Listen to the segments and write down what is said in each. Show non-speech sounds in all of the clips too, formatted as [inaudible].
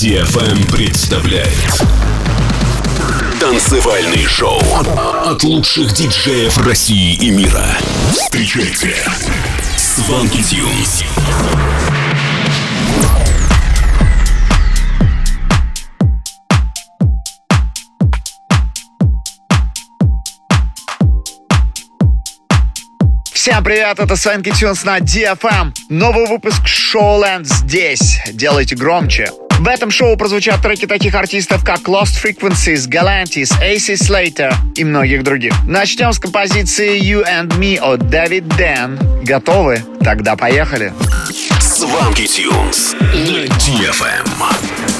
DFM представляет Танцевальный шоу от лучших диджеев России и мира. Встречайте Сванки Тюнс. Всем привет, это Свенки Тюнс на DFM. Новый выпуск Showland здесь. Делайте громче. В этом шоу прозвучат треки таких артистов, как Lost Frequencies, Galantis, AC Slater и многих других. Начнем с композиции You and Me от David Dan. Готовы? Тогда поехали. Сванки Тюнс на DFM.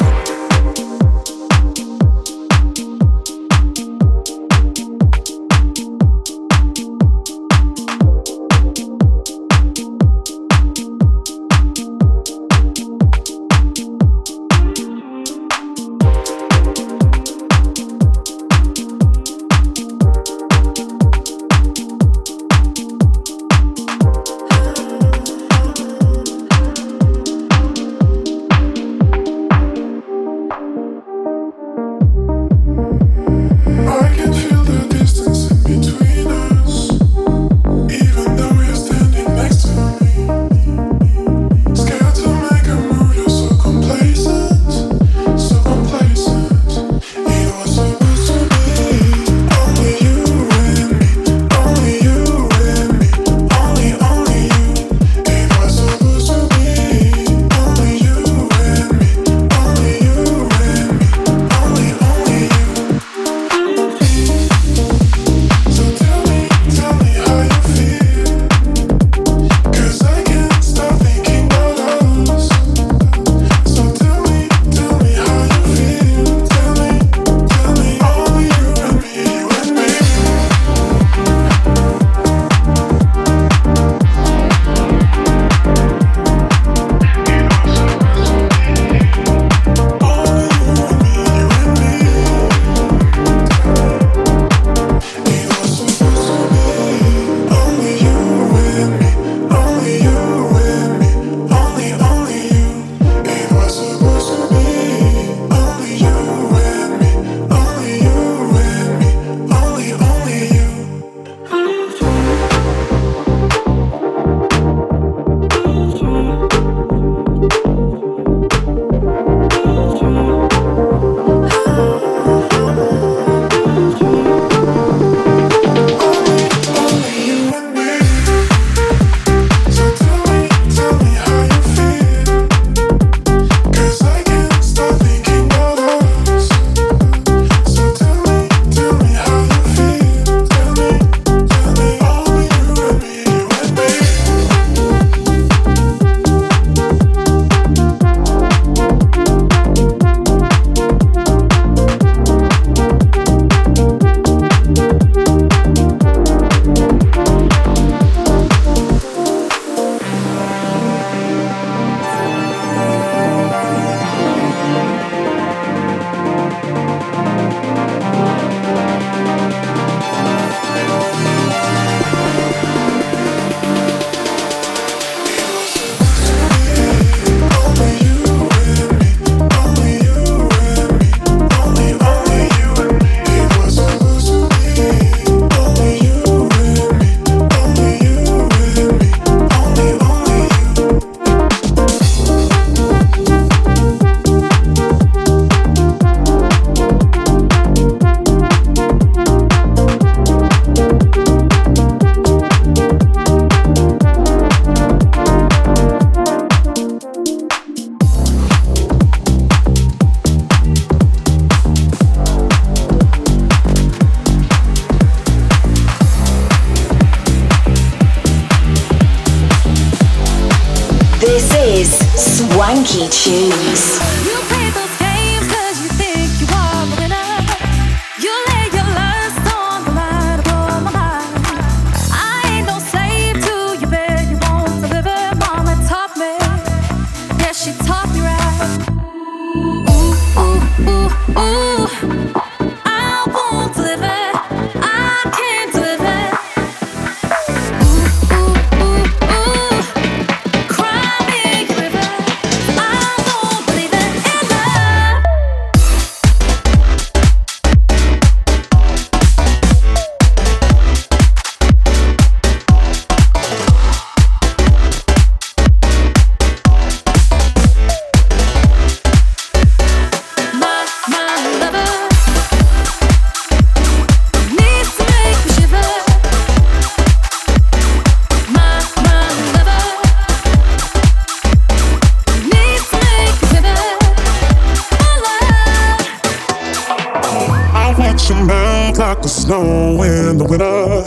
Like the snow in the winter.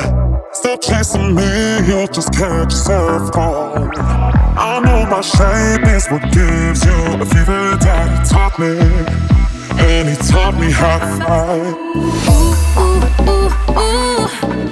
Stop chasing me, you'll just catch yourself cold. I know my shape is what gives you a fever. Daddy taught me, and he taught me how to fight. Ooh, ooh, ooh, ooh.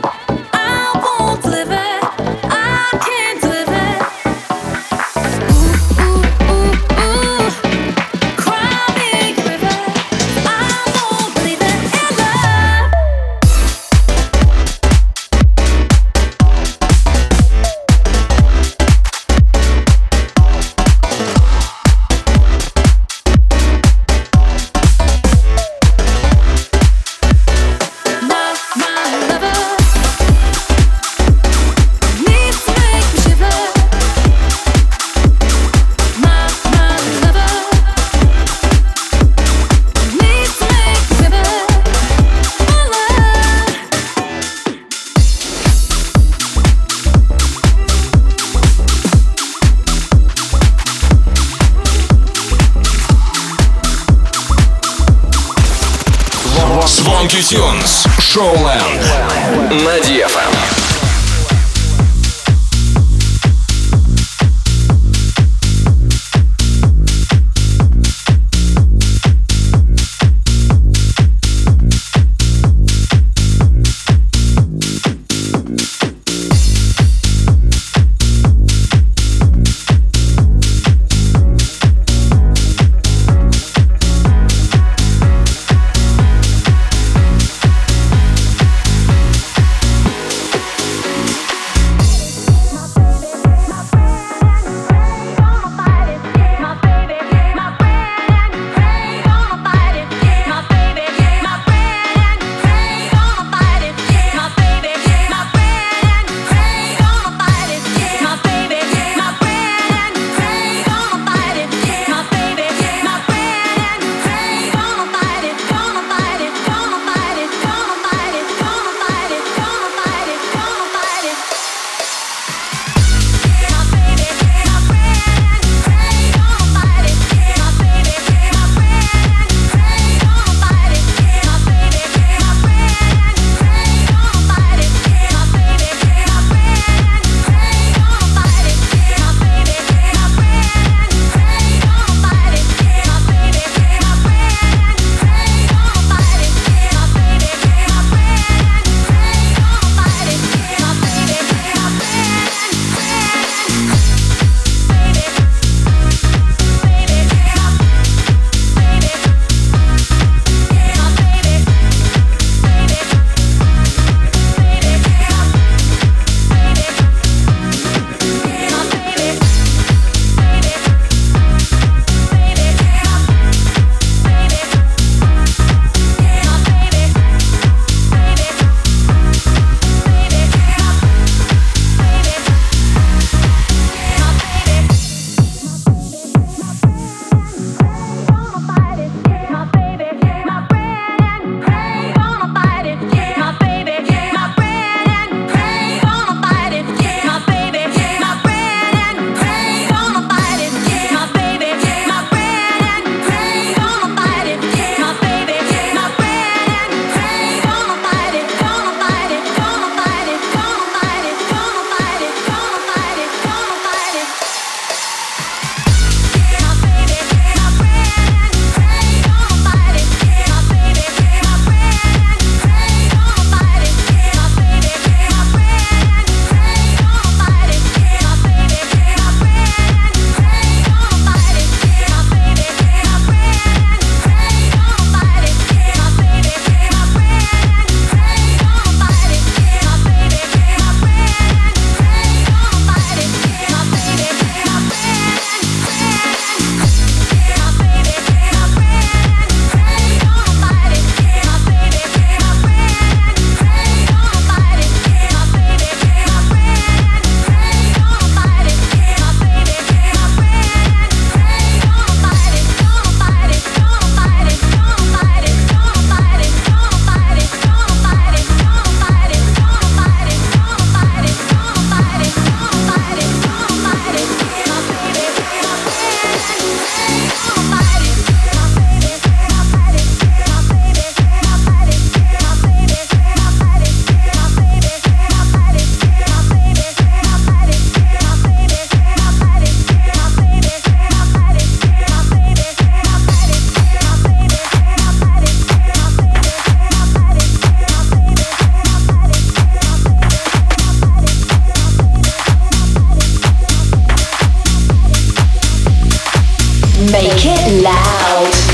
Make it loud.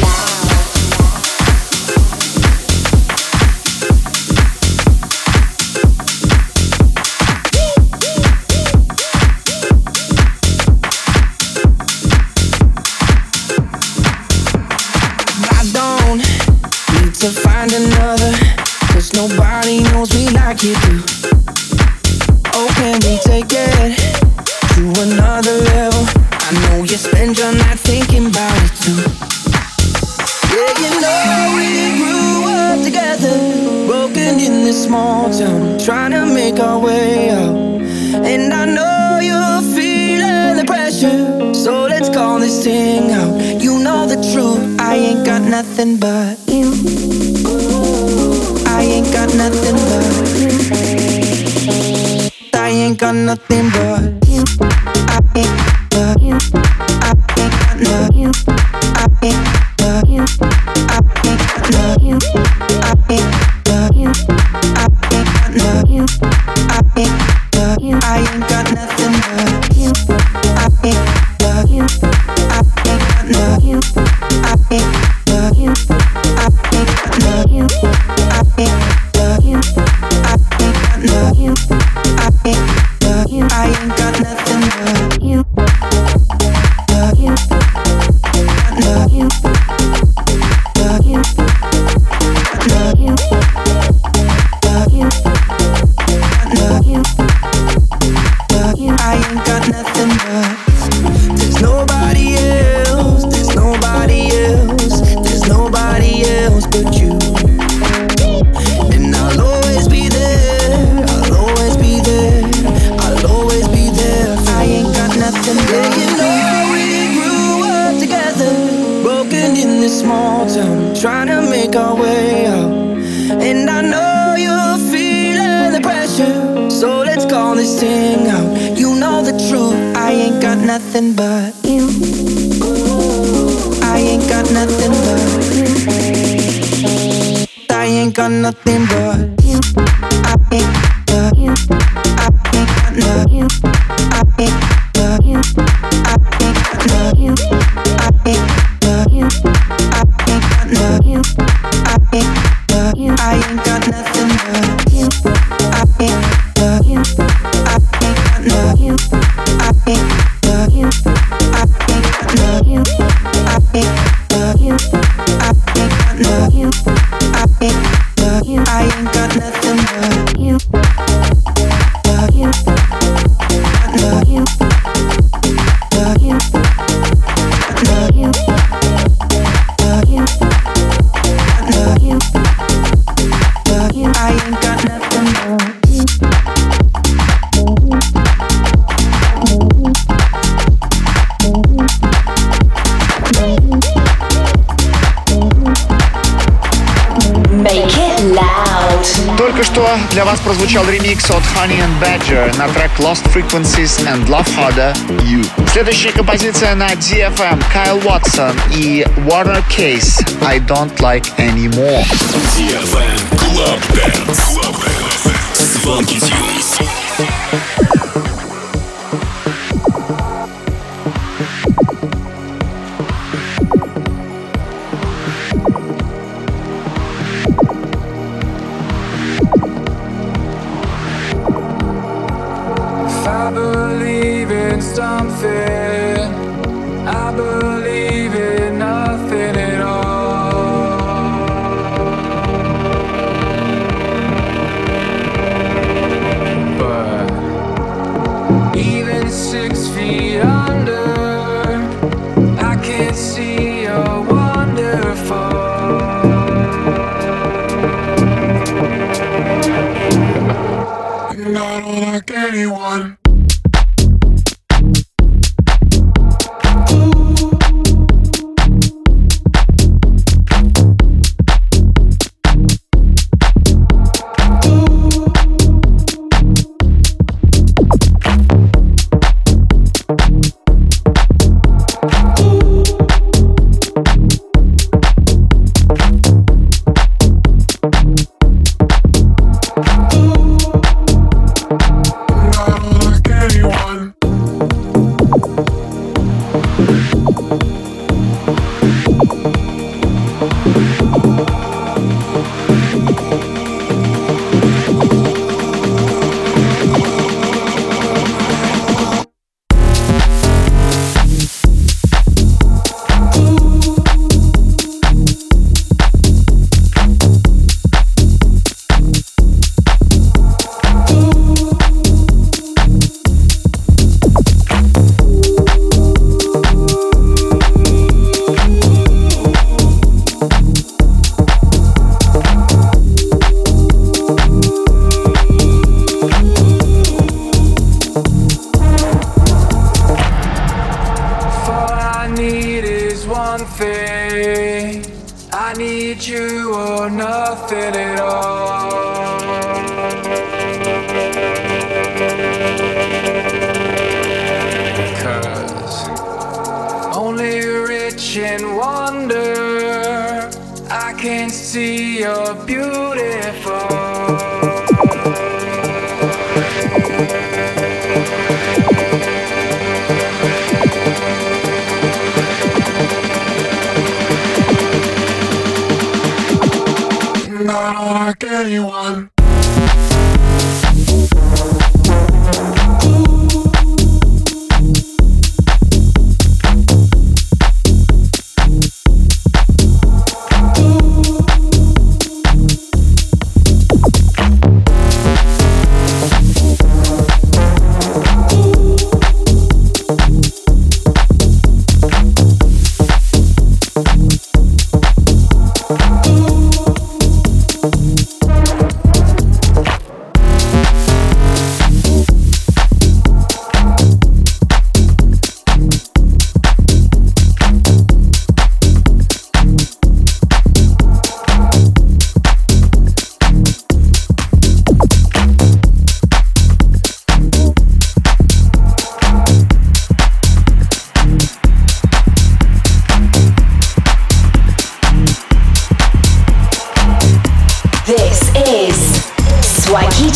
Lost Frequencies and Love Harder You. Следующая композиция на DFM Кайл Уотсон и Warner Case I Don't Like Anymore. DFM Club Dance. Club Dance. Funky Tunes.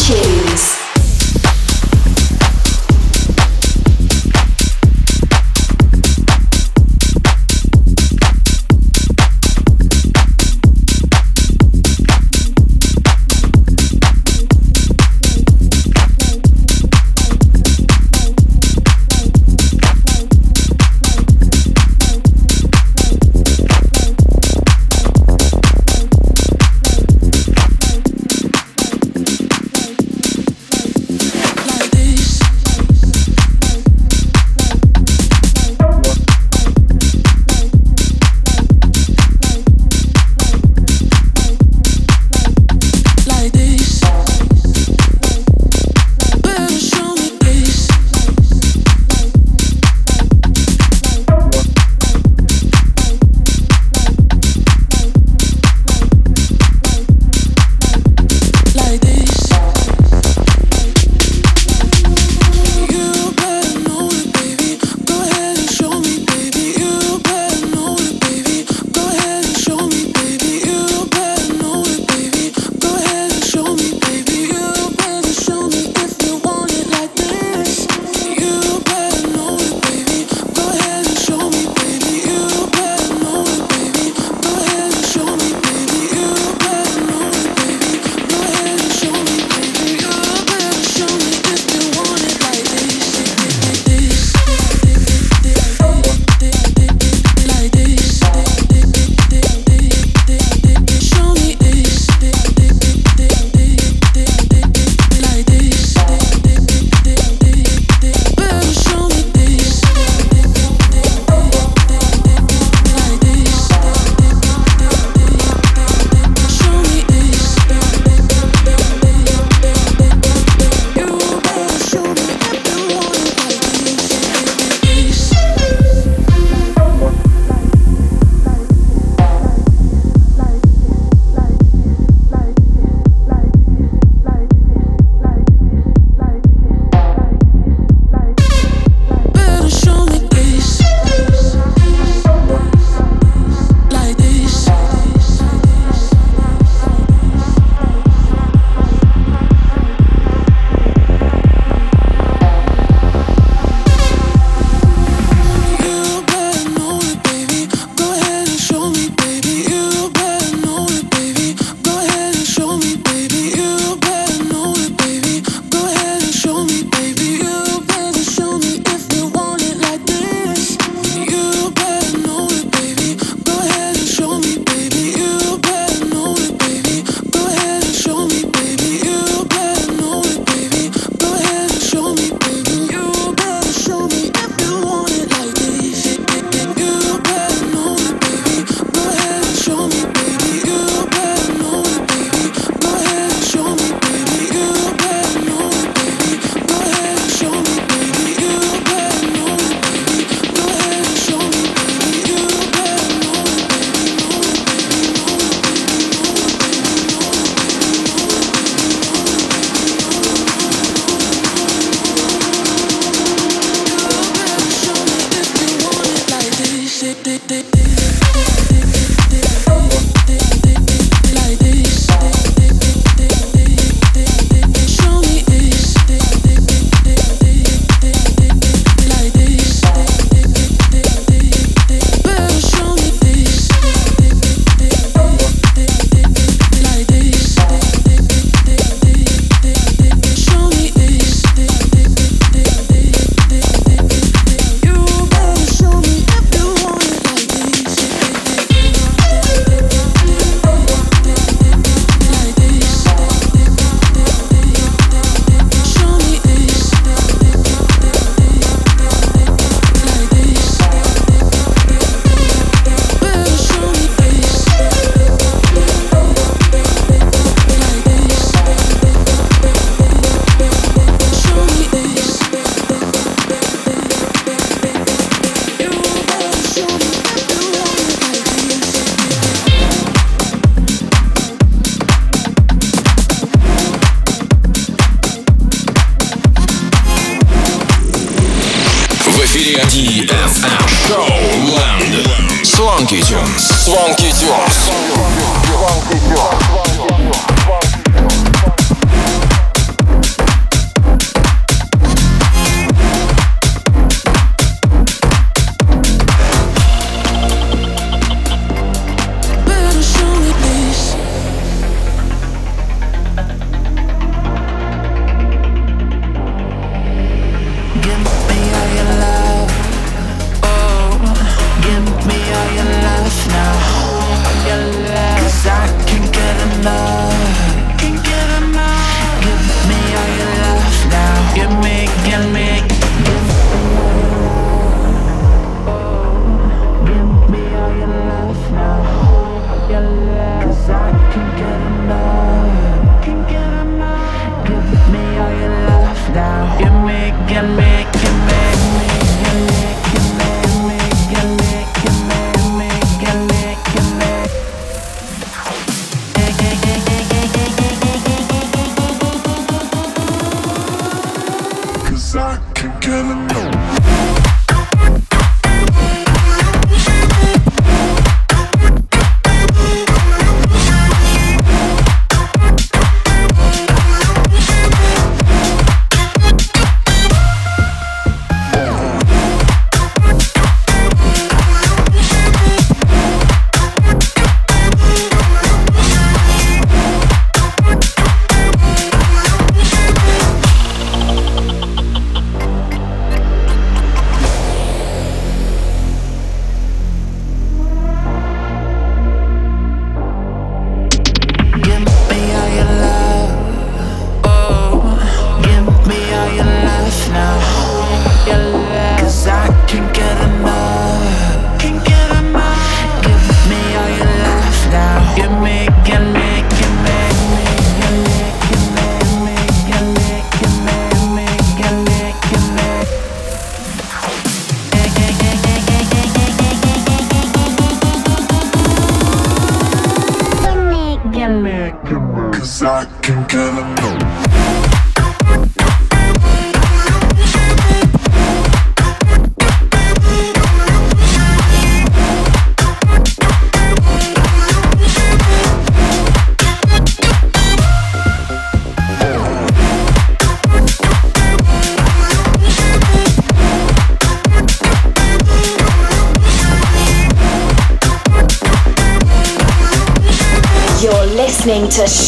Cheers.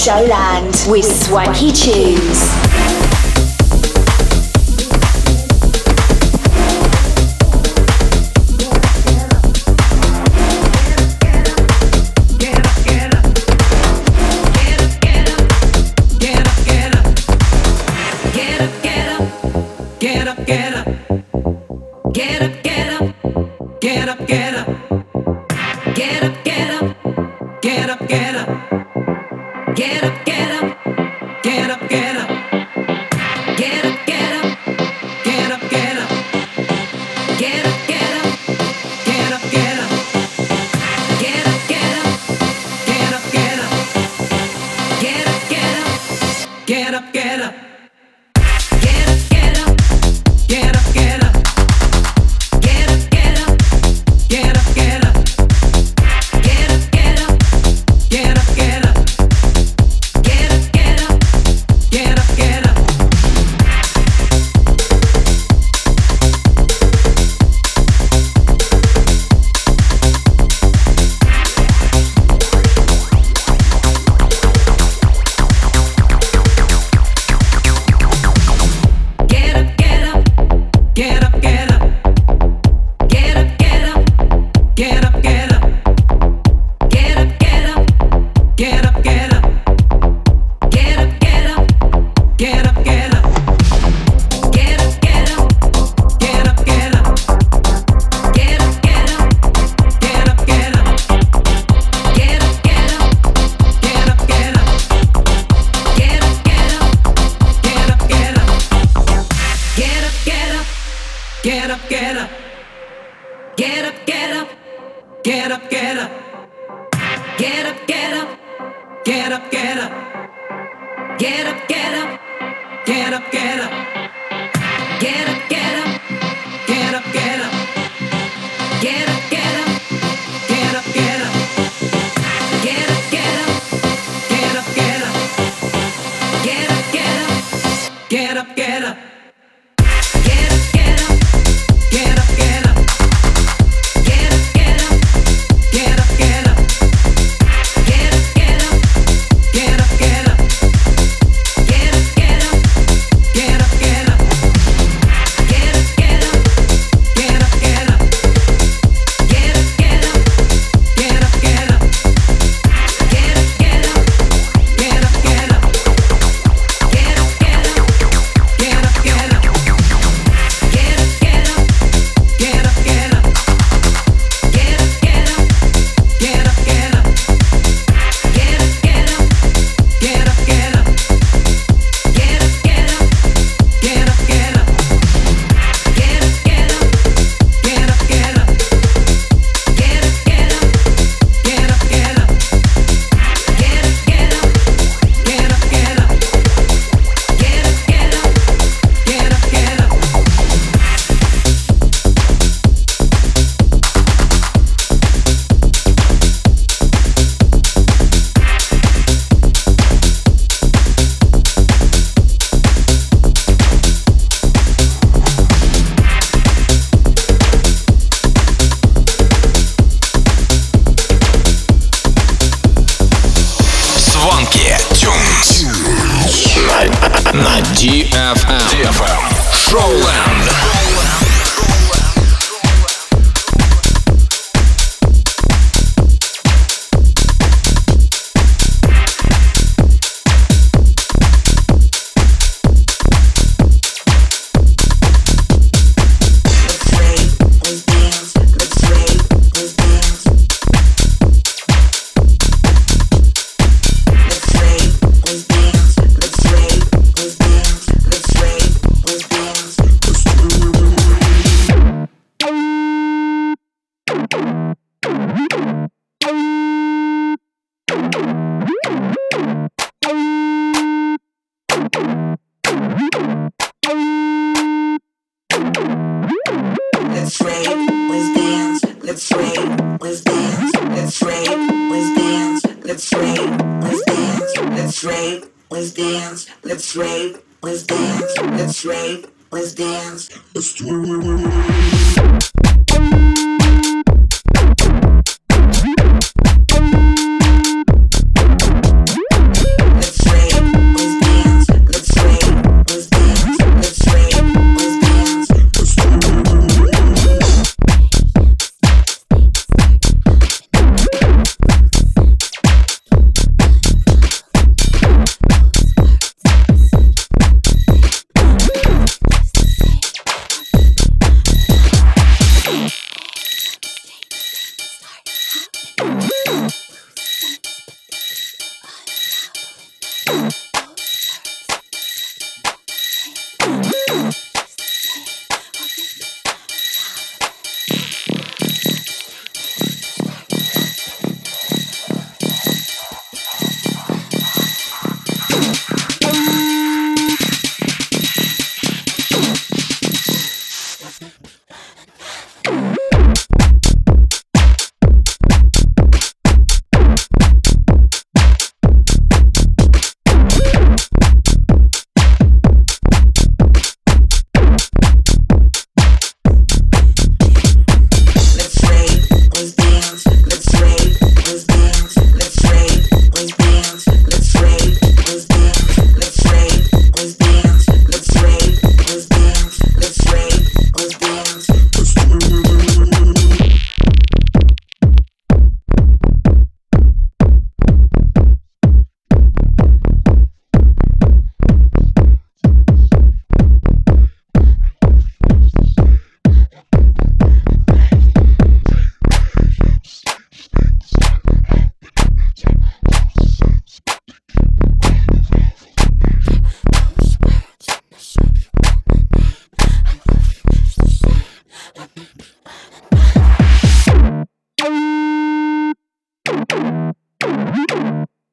Showland with Swanky Tunes.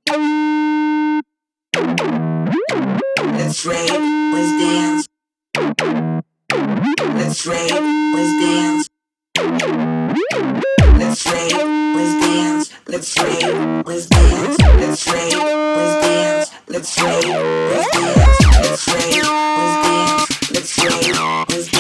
Let's rave, let's dance. Let's rave, let's dance. Let's rave, let's dance. Let's rave, let's dance. Let's rave, let's dance. Let's rave, let's dance. Let's rave, let's dance. Let's rave, let's dance.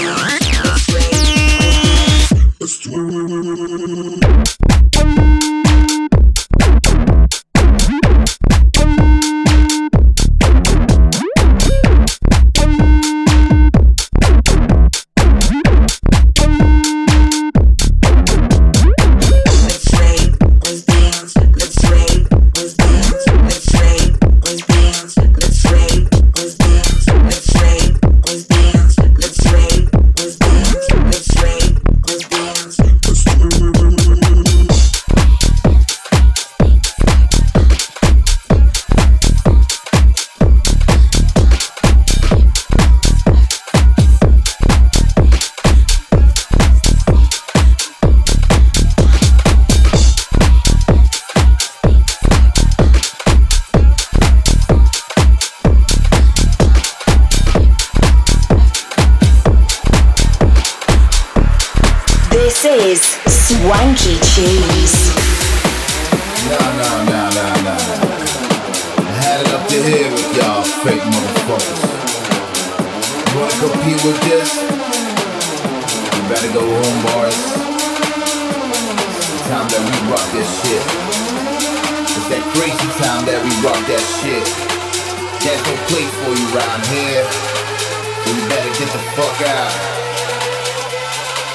fuck out.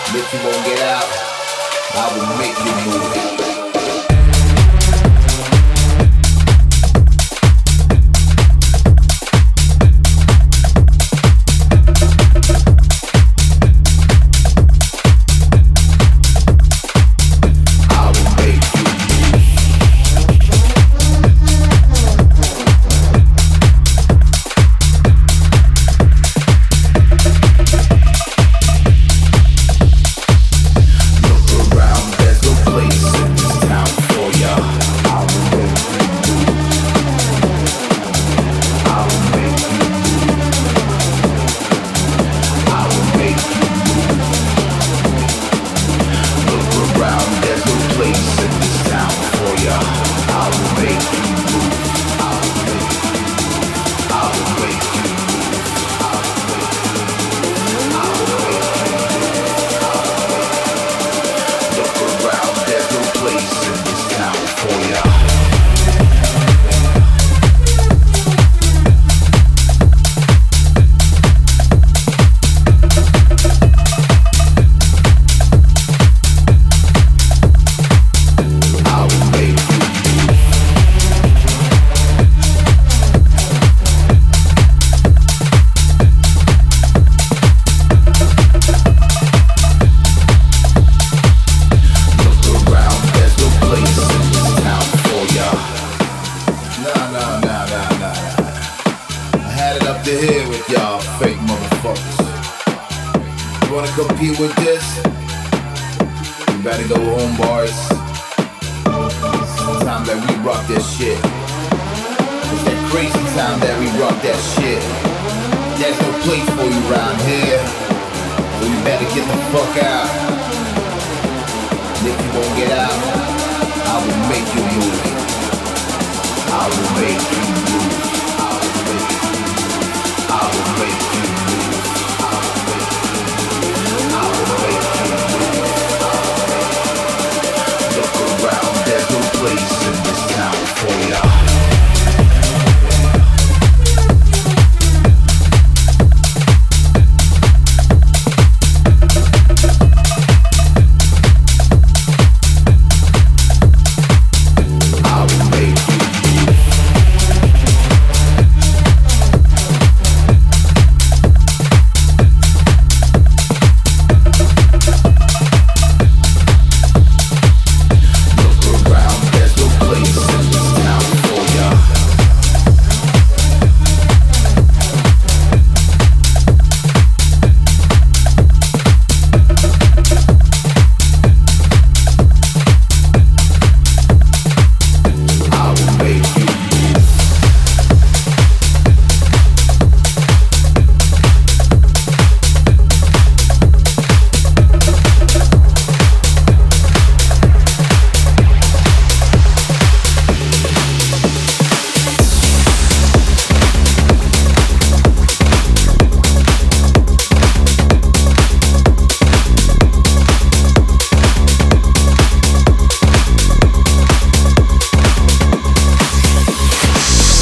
And if you won't get out, I will make you move. try to go home, boys. It's time that we rock that shit. It's that crazy time that we rock that shit. There's no place for you around here. So you better get the fuck out. And if you won't get out, I will make you move. I will make you move. I will make you move. I will make you for ya.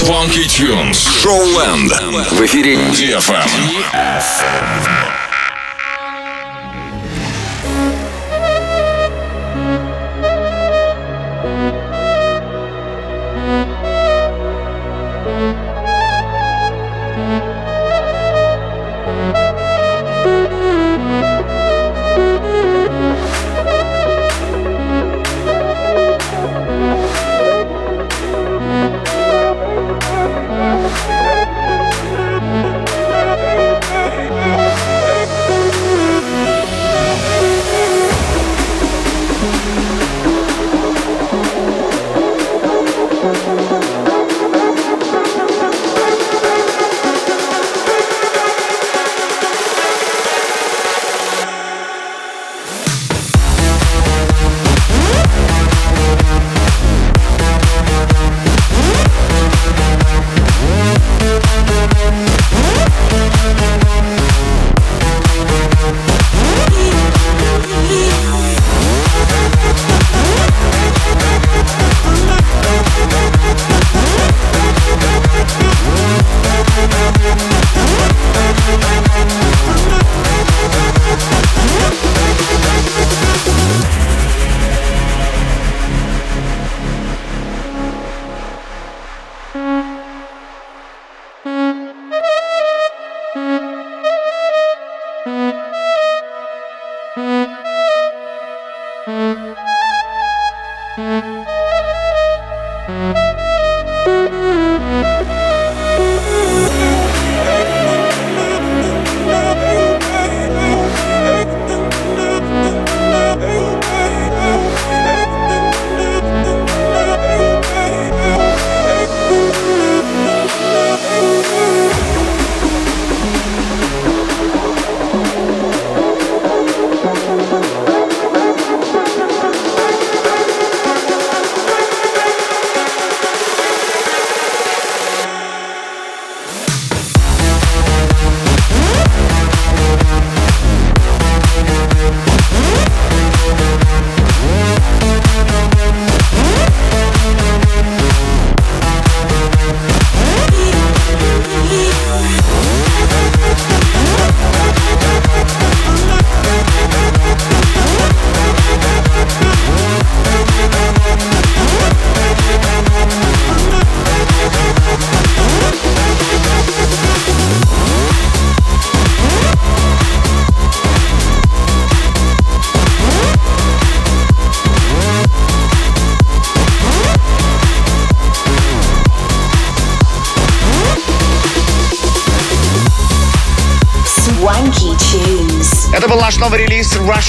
Swanky Tunes. Showland. В эфире DFM. DFM.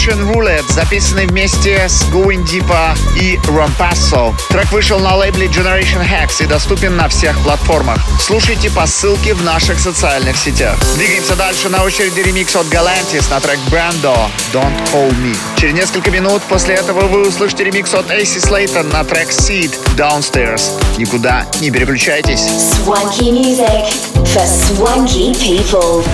Russian Roulette, записанный вместе с Going Deepa и Rompasso. Трек вышел на лейбле Generation Hex и доступен на всех платформах. Слушайте по ссылке в наших социальных сетях. Двигаемся дальше. На очереди ремикс от Galantis на трек Brando Don't Hold Me. Через несколько минут после этого вы услышите ремикс от AC Slayton на трек Seed Downstairs. Никуда не переключайтесь. Swanky music for swanky people.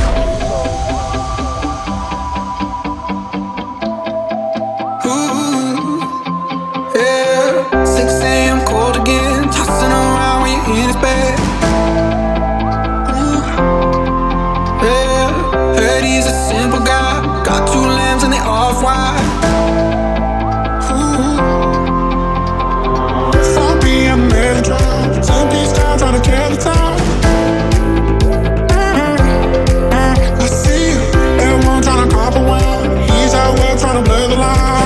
the line.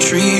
tree.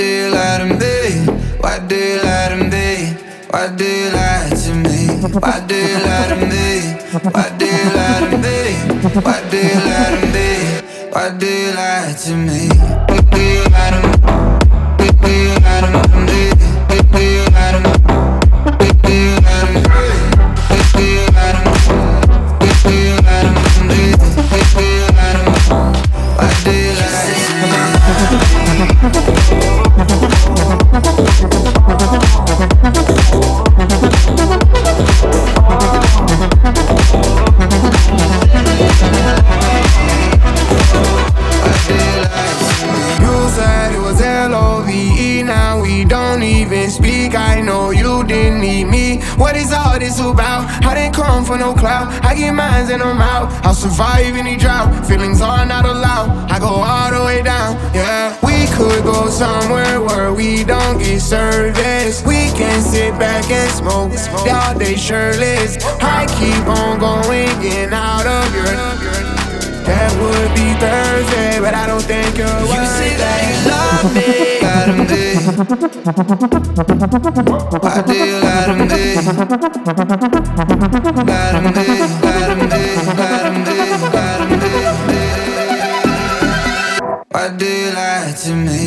do you lie to me? Why do you lie to me? Why do you lie to me? Why do you lie to me? Why do you lie to me? Why do you lie to me? Why do you lie to me? Do you lie to me? Do you lie to me? For no clout. I get mines and I'm out. I'll survive any drought. Feelings are not allowed. I go all the way down. Yeah, we could go somewhere where we don't get service. We can sit back and smoke all day shirtless. I keep on going, getting out of your. That would be Thursday, but I don't think you're worth You say that you love me. [laughs] Why do you lie to me? Lie to me, lie to me, lie to me, lie to me, Why do you lie to me?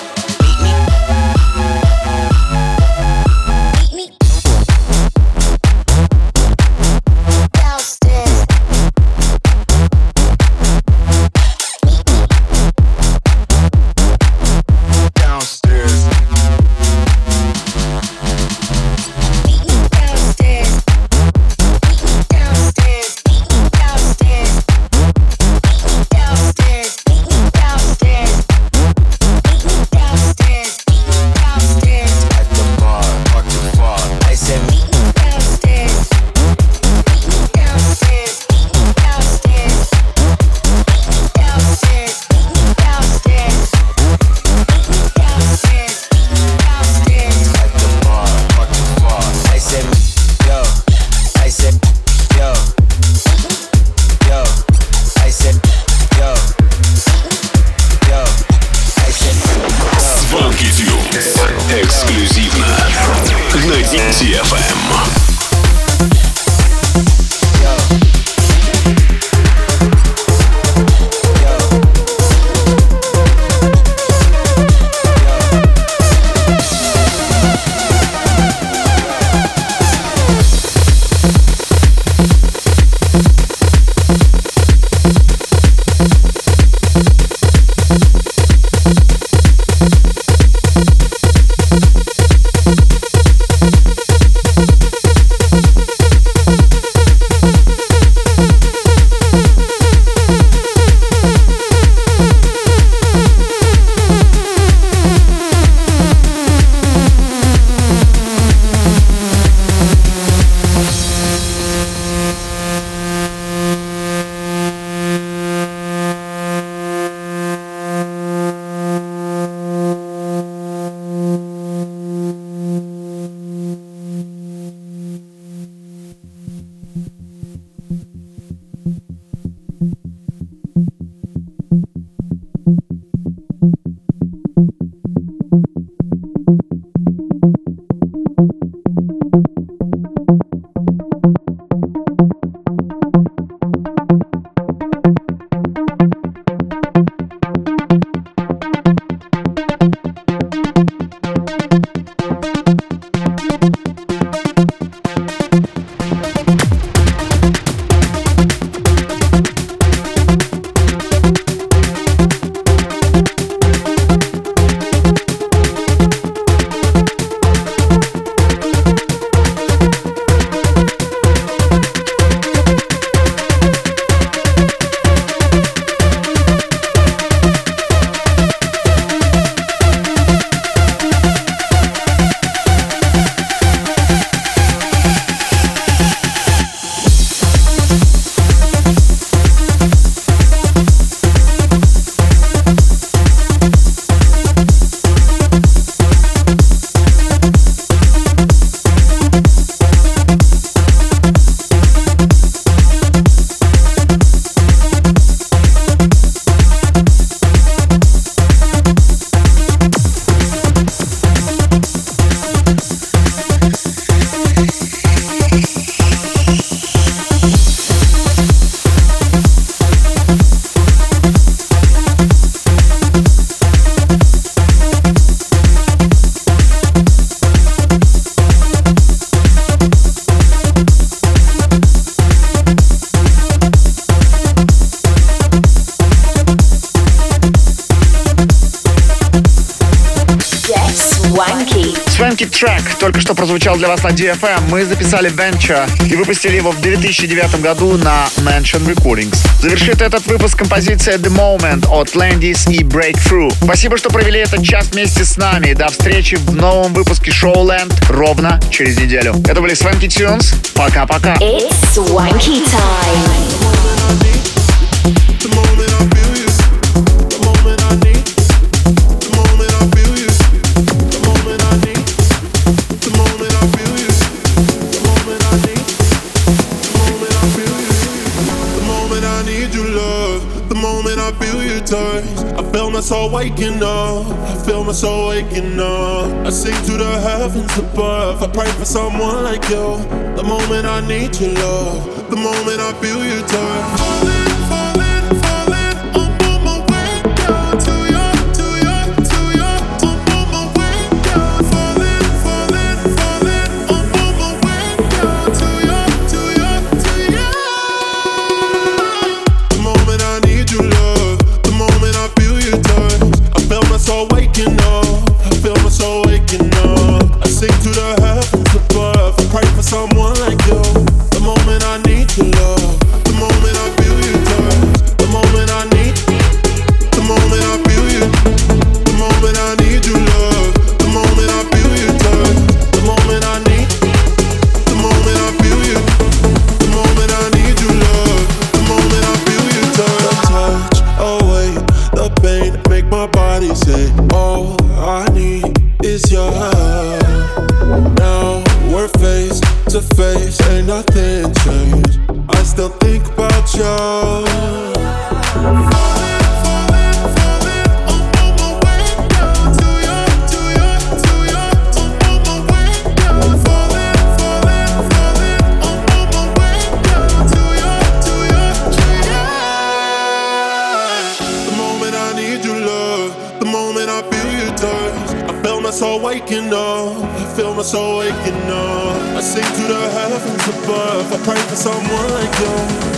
Для вас на DFM. Мы записали Venture и выпустили его в 2009 году на Mansion Recordings. Завершит этот выпуск композиция The Moment от Landis и Breakthrough. Спасибо, что провели этот час вместе с нами. До встречи в новом выпуске Showland ровно через неделю. Это были Свенки Tunes. Пока-пока. It's swanky time. soul waking up. I feel my soul waking up. I sing to the heavens above. I pray for someone like you. The moment I need your love. The moment I feel your touch. above. I pray for someone good.